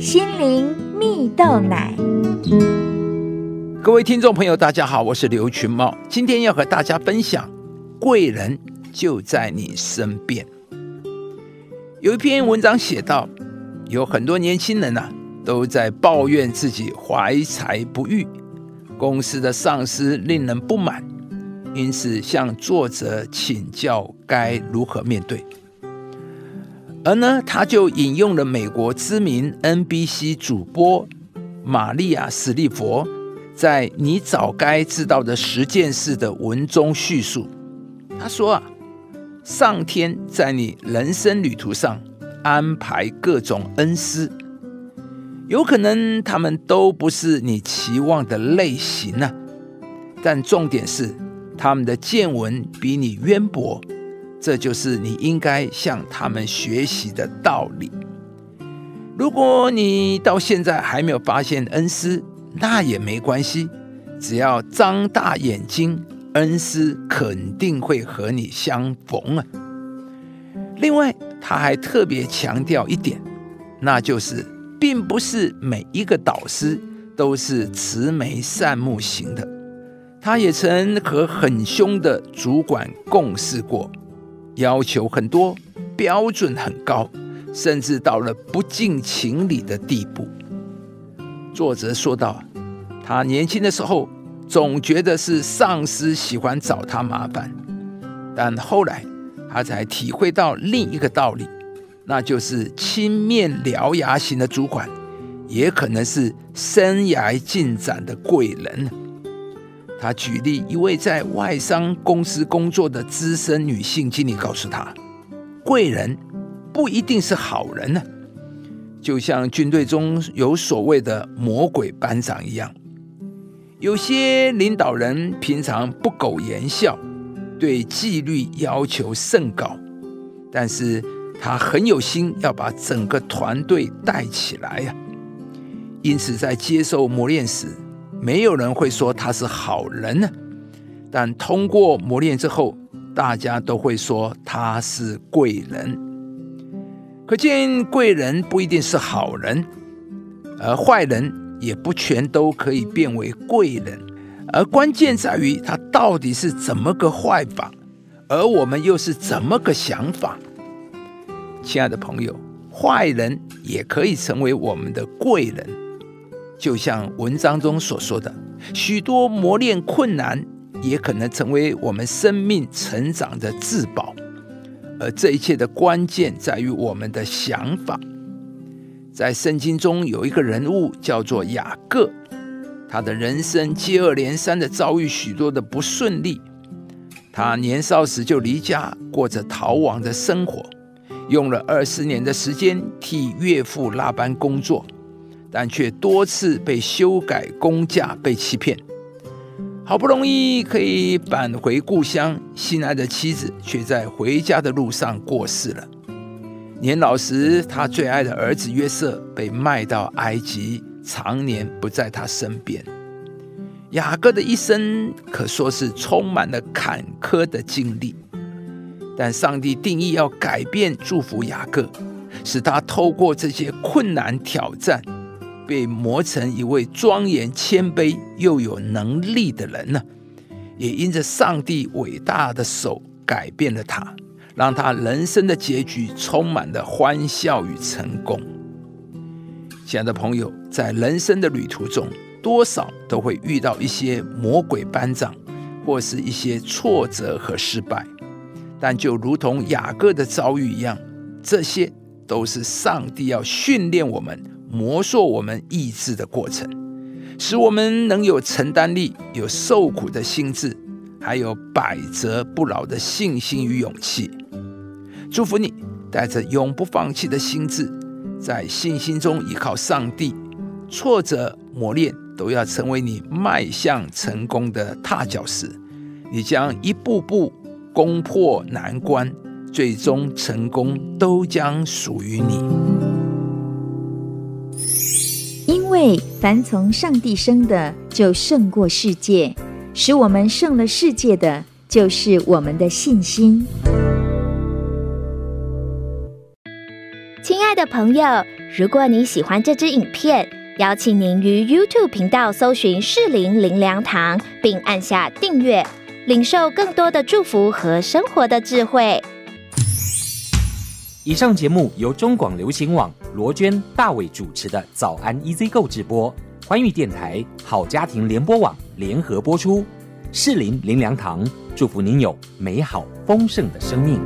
心灵蜜豆奶。各位听众朋友，大家好，我是刘群茂，今天要和大家分享贵人就在你身边。有一篇文章写到，有很多年轻人呐、都在抱怨自己怀才不遇，公司的上司令人不满，因此向作者请教该如何面对。而呢，他就引用了美国知名 NBC 主播玛利亚·史蒂佛在《你早该知道的十件事》的文中叙述。他说啊，上天在你人生旅途上安排各种恩师，有可能他们都不是你期望的类型呢、但重点是他们的见闻比你渊博。这就是你应该向他们学习的道理。如果你到现在还没有发现恩师，那也没关系，只要张大眼睛，恩师肯定会和你相逢啊。另外，他还特别强调一点，那就是并不是每一个导师都是慈眉善目型的。他也曾和很凶的主管共事过。要求很多，标准很高，甚至到了不近情理的地步。作者说道：“他年轻的时候总觉得是上司喜欢找他麻烦，但后来他才体会到另一个道理，那就是青面獠牙型的主管也可能是生涯进展的贵人。”他举例一位在外商公司工作的资深女性经理告诉他：“贵人不一定是好人呢，就像军队中有所谓的魔鬼班长一样。有些领导人平常不苟言笑，对纪律要求甚高，但是他很有心要把整个团队带起来呀。因此，在接受磨练时，没有人会说他是好人呢，但通过磨练之后，大家都会说他是贵人。可见贵人不一定是好人，而坏人也不全都可以变为贵人。而关键在于他到底是怎么个坏法，而我们又是怎么个想法。亲爱的朋友，坏人也可以成为我们的贵人。就像文章中所说的，许多磨练困难也可能成为我们生命成长的至宝，而这一切的关键在于我们的想法。在圣经中有一个人物叫做雅各，他的人生接二连三的遭遇许多的不顺利。他年少时就离家，过着逃亡的生活，用了二十年的时间替岳父拉班工作。但却多次被修改工价，被欺骗。好不容易可以返回故乡，心爱的妻子却在回家的路上过世了。年老时，他最爱的儿子约瑟被卖到埃及，常年不在他身边。雅各的一生可说是充满了坎坷的经历，但上帝定义要改变、祝福雅各，使他透过这些困难挑战。被磨成一位庄严、谦卑又有能力的人呢，也因着上帝伟大的手改变了他，让他人生的结局充满了欢笑与成功。亲爱的朋友，在人生的旅途中，多少都会遇到一些魔鬼班长，或是一些挫折和失败，但就如同雅各的遭遇一样，这些都是上帝要训练我们。磨塑我们意志的过程，使我们能有承担力、有受苦的心智，还有百折不挠的信心与勇气。祝福你，带着永不放弃的心智，在信心中依靠上帝。挫折磨练都要成为你迈向成功的踏脚石，你将一步步攻破难关，最终成功都将属于你。因为凡从上帝生的，就胜过世界；使我们胜了世界的，就是我们的信心。亲爱的朋友，如果你喜欢这支影片，邀请您于 YouTube 频道搜寻“适林林良堂”，并按下订阅，领受更多的祝福和生活的智慧。以上节目由中广流行网罗娟、大伟主持的《早安 Easy 购》直播，欢迎电台好家庭联播网联合播出。适林林良堂祝福您有美好丰盛的生命。